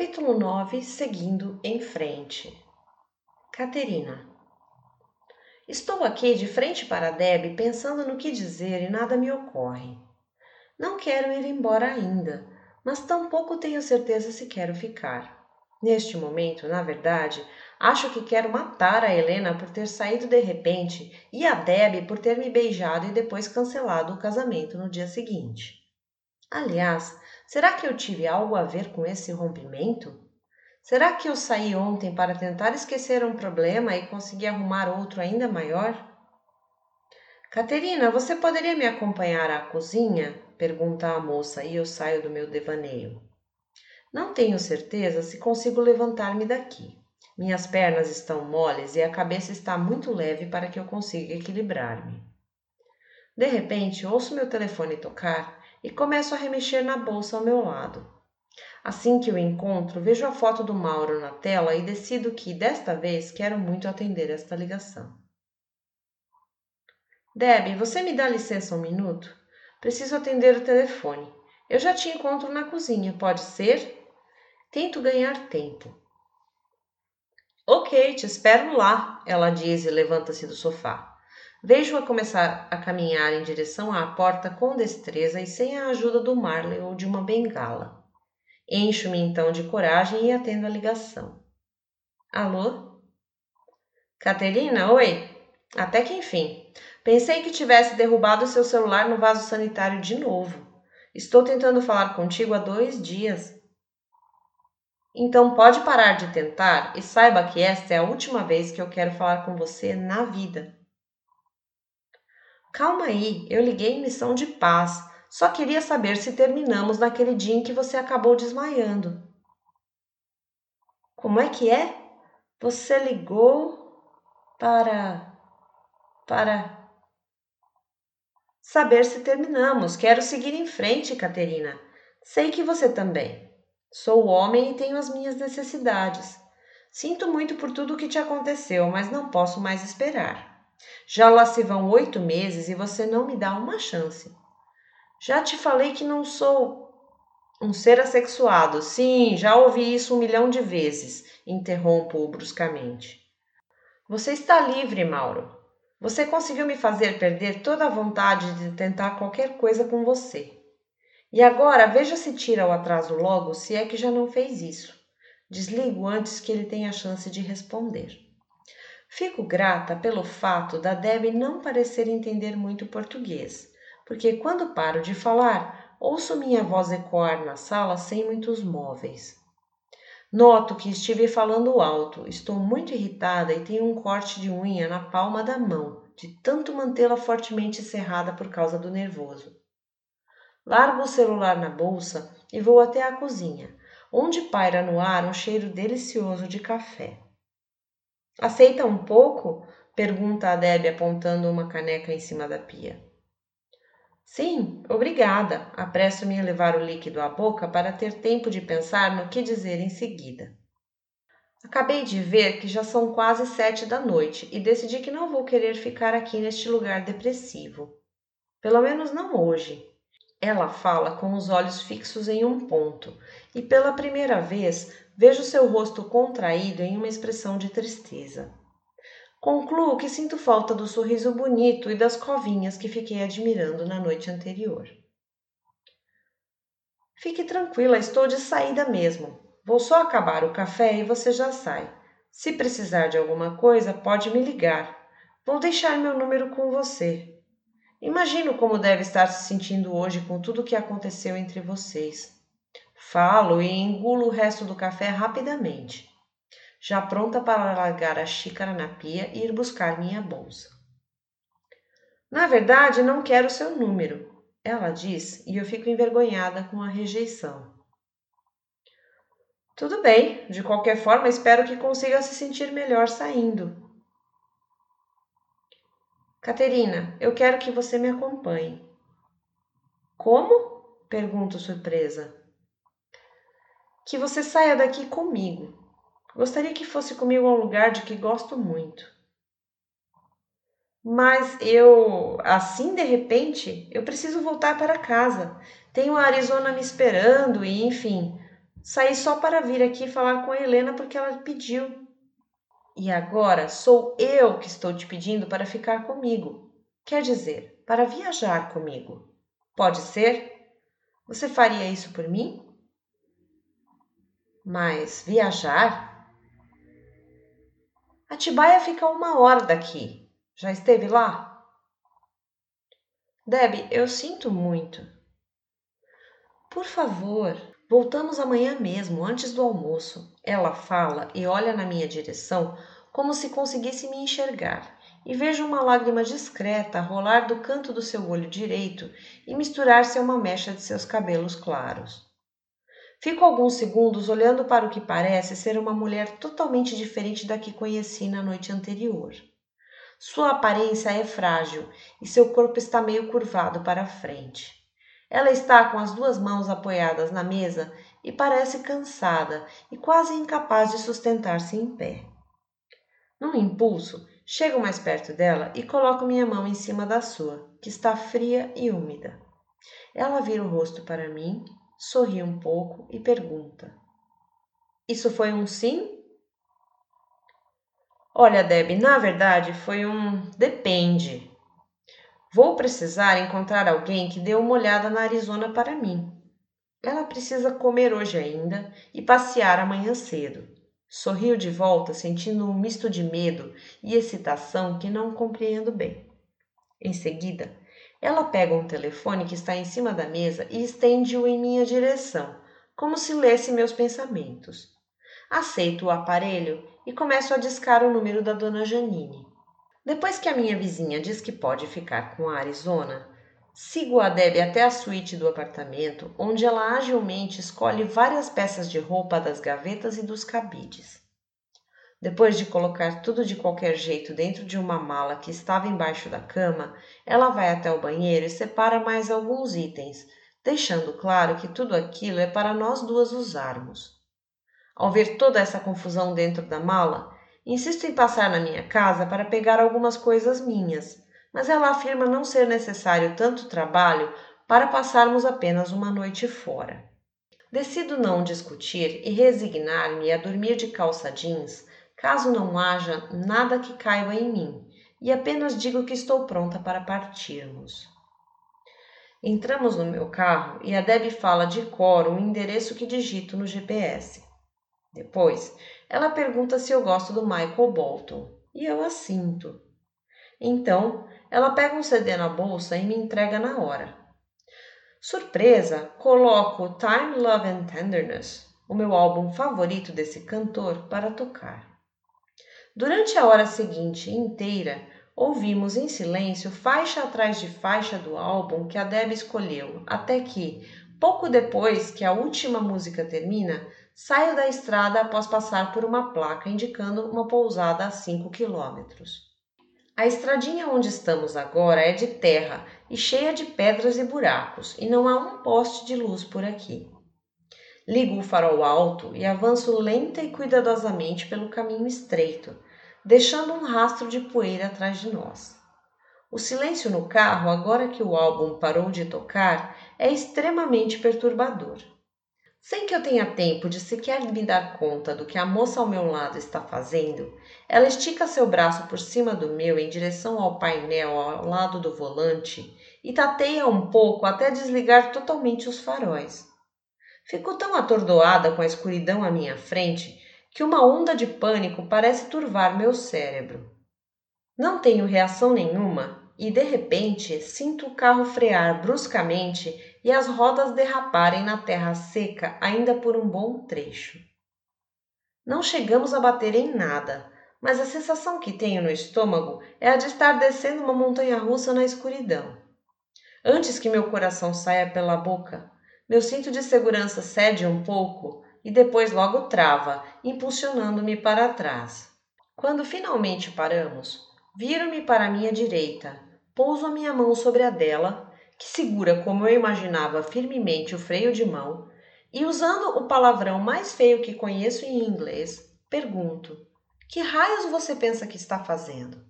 Capítulo 9 Seguindo em frente. Caterina. Estou aqui de frente para Deb pensando no que dizer e nada me ocorre. Não quero ir embora ainda, mas tampouco tenho certeza se quero ficar. Neste momento, na verdade, acho que quero matar a Helena por ter saído de repente e a Deb por ter me beijado e depois cancelado o casamento no dia seguinte. Aliás, será que eu tive algo a ver com esse rompimento? Será que eu saí ontem para tentar esquecer um problema e consegui arrumar outro ainda maior? Caterina, você poderia me acompanhar à cozinha? pergunta a moça e eu saio do meu devaneio. Não tenho certeza se consigo levantar-me daqui. Minhas pernas estão moles e a cabeça está muito leve para que eu consiga equilibrar-me. De repente, ouço meu telefone tocar e começo a remexer na bolsa ao meu lado. Assim que o encontro, vejo a foto do Mauro na tela e decido que, desta vez, quero muito atender esta ligação. Deb, você me dá licença um minuto? Preciso atender o telefone. Eu já te encontro na cozinha, pode ser? Tento ganhar tempo. Ok, te espero lá, ela diz e levanta-se do sofá. Vejo-a começar a caminhar em direção à porta com destreza e sem a ajuda do Marley ou de uma bengala. Encho-me então de coragem e atendo a ligação. Alô? Caterina, oi? Até que enfim. Pensei que tivesse derrubado seu celular no vaso sanitário de novo. Estou tentando falar contigo há dois dias. Então pode parar de tentar e saiba que esta é a última vez que eu quero falar com você na vida. Calma aí, eu liguei em missão de paz. Só queria saber se terminamos naquele dia em que você acabou desmaiando. Como é que é? Você ligou para. para. Saber se terminamos. Quero seguir em frente, Caterina. Sei que você também. Sou homem e tenho as minhas necessidades. Sinto muito por tudo o que te aconteceu, mas não posso mais esperar. Já lá se vão oito meses e você não me dá uma chance. Já te falei que não sou um ser assexuado. Sim, já ouvi isso um milhão de vezes, interrompo-o bruscamente. Você está livre, Mauro. Você conseguiu me fazer perder toda a vontade de tentar qualquer coisa com você. E agora veja se tira o atraso logo, se é que já não fez isso. Desligo antes que ele tenha a chance de responder. Fico grata pelo fato da Debbie não parecer entender muito português, porque quando paro de falar, ouço minha voz ecoar na sala sem muitos móveis. Noto que estive falando alto, estou muito irritada e tenho um corte de unha na palma da mão, de tanto mantê-la fortemente cerrada por causa do nervoso. Largo o celular na bolsa e vou até a cozinha, onde paira no ar um cheiro delicioso de café. Aceita um pouco? pergunta a Deb apontando uma caneca em cima da pia. Sim, obrigada. Apresso-me a levar o líquido à boca para ter tempo de pensar no que dizer em seguida. Acabei de ver que já são quase sete da noite e decidi que não vou querer ficar aqui neste lugar depressivo. Pelo menos não hoje. Ela fala com os olhos fixos em um ponto e pela primeira vez Vejo seu rosto contraído em uma expressão de tristeza. Concluo que sinto falta do sorriso bonito e das covinhas que fiquei admirando na noite anterior. Fique tranquila, estou de saída mesmo. Vou só acabar o café e você já sai. Se precisar de alguma coisa, pode me ligar. Vou deixar meu número com você. Imagino como deve estar se sentindo hoje com tudo o que aconteceu entre vocês. Falo e engulo o resto do café rapidamente, já pronta para largar a xícara na pia e ir buscar minha bolsa. Na verdade, não quero seu número, ela diz, e eu fico envergonhada com a rejeição. Tudo bem, de qualquer forma, espero que consiga se sentir melhor saindo. Caterina, eu quero que você me acompanhe. Como? pergunto surpresa que você saia daqui comigo. Gostaria que fosse comigo a um lugar de que gosto muito. Mas eu, assim de repente, eu preciso voltar para casa. Tenho a Arizona me esperando e, enfim, Saí só para vir aqui falar com a Helena porque ela pediu. E agora sou eu que estou te pedindo para ficar comigo. Quer dizer, para viajar comigo. Pode ser? Você faria isso por mim? Mas viajar? Atibaia fica uma hora daqui. Já esteve lá? Deb, eu sinto muito. Por favor, voltamos amanhã mesmo, antes do almoço. Ela fala e olha na minha direção como se conseguisse me enxergar, e vejo uma lágrima discreta rolar do canto do seu olho direito e misturar-se a uma mecha de seus cabelos claros. Fico alguns segundos olhando para o que parece ser uma mulher totalmente diferente da que conheci na noite anterior. Sua aparência é frágil e seu corpo está meio curvado para a frente. Ela está com as duas mãos apoiadas na mesa e parece cansada e quase incapaz de sustentar-se em pé. Num impulso, chego mais perto dela e coloco minha mão em cima da sua, que está fria e úmida. Ela vira o rosto para mim, sorri um pouco e pergunta: Isso foi um sim? Olha, Deb, na verdade foi um depende. Vou precisar encontrar alguém que dê uma olhada na Arizona para mim. Ela precisa comer hoje ainda e passear amanhã cedo. Sorriu de volta, sentindo um misto de medo e excitação que não compreendo bem. Em seguida, ela pega um telefone que está em cima da mesa e estende-o em minha direção, como se lesse meus pensamentos. Aceito o aparelho e começo a discar o número da dona Janine. Depois que a minha vizinha diz que pode ficar com a Arizona, sigo a Deb até a suíte do apartamento, onde ela agilmente escolhe várias peças de roupa das gavetas e dos cabides. Depois de colocar tudo de qualquer jeito dentro de uma mala que estava embaixo da cama, ela vai até o banheiro e separa mais alguns itens, deixando claro que tudo aquilo é para nós duas usarmos. Ao ver toda essa confusão dentro da mala, Insisto em passar na minha casa para pegar algumas coisas minhas, mas ela afirma não ser necessário tanto trabalho para passarmos apenas uma noite fora. Decido não discutir e resignar-me a dormir de calça jeans, caso não haja nada que caiba em mim, e apenas digo que estou pronta para partirmos. Entramos no meu carro e a Deb fala de cor o endereço que digito no GPS. Depois, ela pergunta se eu gosto do Michael Bolton e eu assinto. Então, ela pega um CD na bolsa e me entrega na hora. Surpresa, coloco Time, Love and Tenderness, o meu álbum favorito desse cantor, para tocar. Durante a hora seguinte inteira, ouvimos em silêncio faixa atrás de faixa do álbum que a Deb escolheu, até que, pouco depois que a última música termina, Saio da estrada após passar por uma placa indicando uma pousada a 5 quilômetros. A estradinha onde estamos agora é de terra e cheia de pedras e buracos, e não há um poste de luz por aqui. Ligo o farol alto e avanço lenta e cuidadosamente pelo caminho estreito, deixando um rastro de poeira atrás de nós. O silêncio no carro, agora que o álbum parou de tocar, é extremamente perturbador. Sem que eu tenha tempo de sequer me dar conta do que a moça ao meu lado está fazendo, ela estica seu braço por cima do meu em direção ao painel ao lado do volante e tateia um pouco até desligar totalmente os faróis. Fico tão atordoada com a escuridão à minha frente que uma onda de pânico parece turvar meu cérebro. Não tenho reação nenhuma e, de repente, sinto o carro frear bruscamente e as rodas derraparem na terra seca ainda por um bom trecho. Não chegamos a bater em nada, mas a sensação que tenho no estômago é a de estar descendo uma montanha russa na escuridão. Antes que meu coração saia pela boca, meu cinto de segurança cede um pouco e depois logo trava, impulsionando-me para trás. Quando finalmente paramos, viro-me para minha direita, pouso a minha mão sobre a dela que segura como eu imaginava firmemente o freio de mão, e usando o palavrão mais feio que conheço em inglês, pergunto: Que raios você pensa que está fazendo?